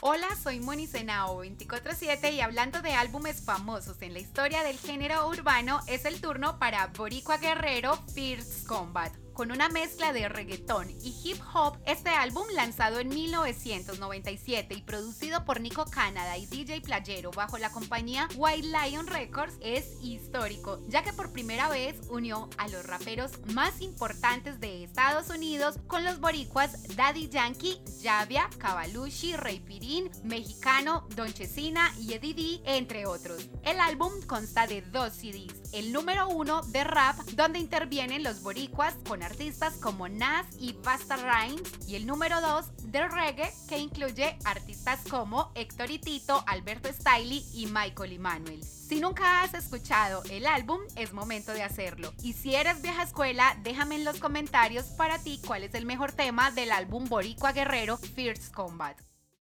Hola, soy Moni Senao 247 y hablando de álbumes famosos en la historia del género urbano, es el turno para Boricua Guerrero Fierce Combat con una mezcla de reggaetón y hip hop, este álbum lanzado en 1997 y producido por Nico Canada y DJ Playero bajo la compañía White Lion Records es histórico, ya que por primera vez unió a los raperos más importantes de Estados Unidos con los boricuas Daddy Yankee, Javia, Cavalucci, Rey Pirín, Mexicano, Don Chesina y Eddie D, entre otros. El álbum consta de dos CDs, el número uno de rap, donde intervienen los boricuas con artistas como Nas y Basta Rhymes y el número 2 de reggae que incluye artistas como Héctor y Tito, Alberto Stiley y Michael Emanuel. Si nunca has escuchado el álbum, es momento de hacerlo. Y si eres vieja escuela, déjame en los comentarios para ti cuál es el mejor tema del álbum Boricua Guerrero Fierce Combat.